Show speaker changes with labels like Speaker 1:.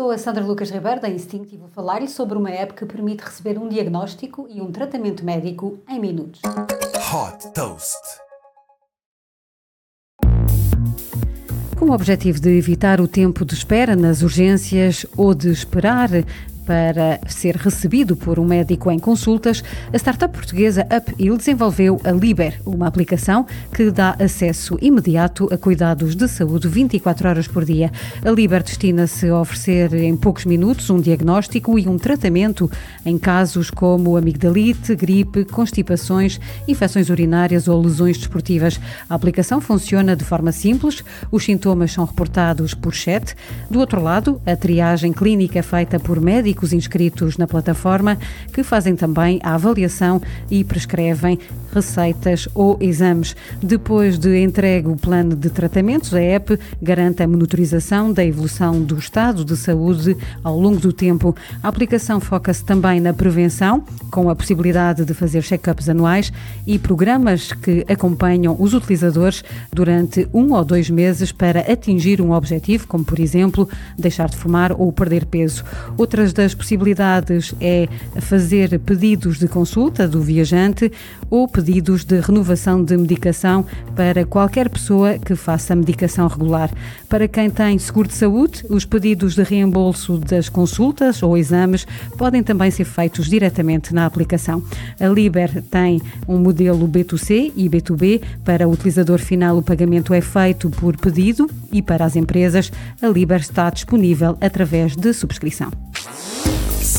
Speaker 1: Sou a Sandra Lucas Ribeiro da Instinct e vou falar-lhe sobre uma app que permite receber um diagnóstico e um tratamento médico em minutos. Hot Toast. Com o objetivo de evitar o tempo de espera nas urgências ou de esperar para ser recebido por um médico em consultas, a startup portuguesa UpIll desenvolveu a Liber, uma aplicação que dá acesso imediato a cuidados de saúde 24 horas por dia. A Liber destina-se a oferecer em poucos minutos um diagnóstico e um tratamento em casos como amigdalite, gripe, constipações, infecções urinárias ou lesões desportivas. A aplicação funciona de forma simples, os sintomas são reportados por chat. Do outro lado, a triagem clínica feita por médicos médicos inscritos na plataforma que fazem também a avaliação e prescrevem receitas ou exames. Depois de entregue o plano de tratamentos, a app garante a monitorização da evolução do estado de saúde ao longo do tempo. A aplicação foca-se também na prevenção, com a possibilidade de fazer check-ups anuais e programas que acompanham os utilizadores durante um ou dois meses para atingir um objetivo, como por exemplo deixar de fumar ou perder peso. Outras das possibilidades é fazer pedidos de consulta do viajante ou pedidos de renovação de medicação para qualquer pessoa que faça medicação regular. Para quem tem seguro de saúde, os pedidos de reembolso das consultas ou exames podem também ser feitos diretamente na aplicação. A Liber tem um modelo B2C e B2B. Para o utilizador final, o pagamento é feito por pedido e para as empresas, a Liber está disponível através de subscrição.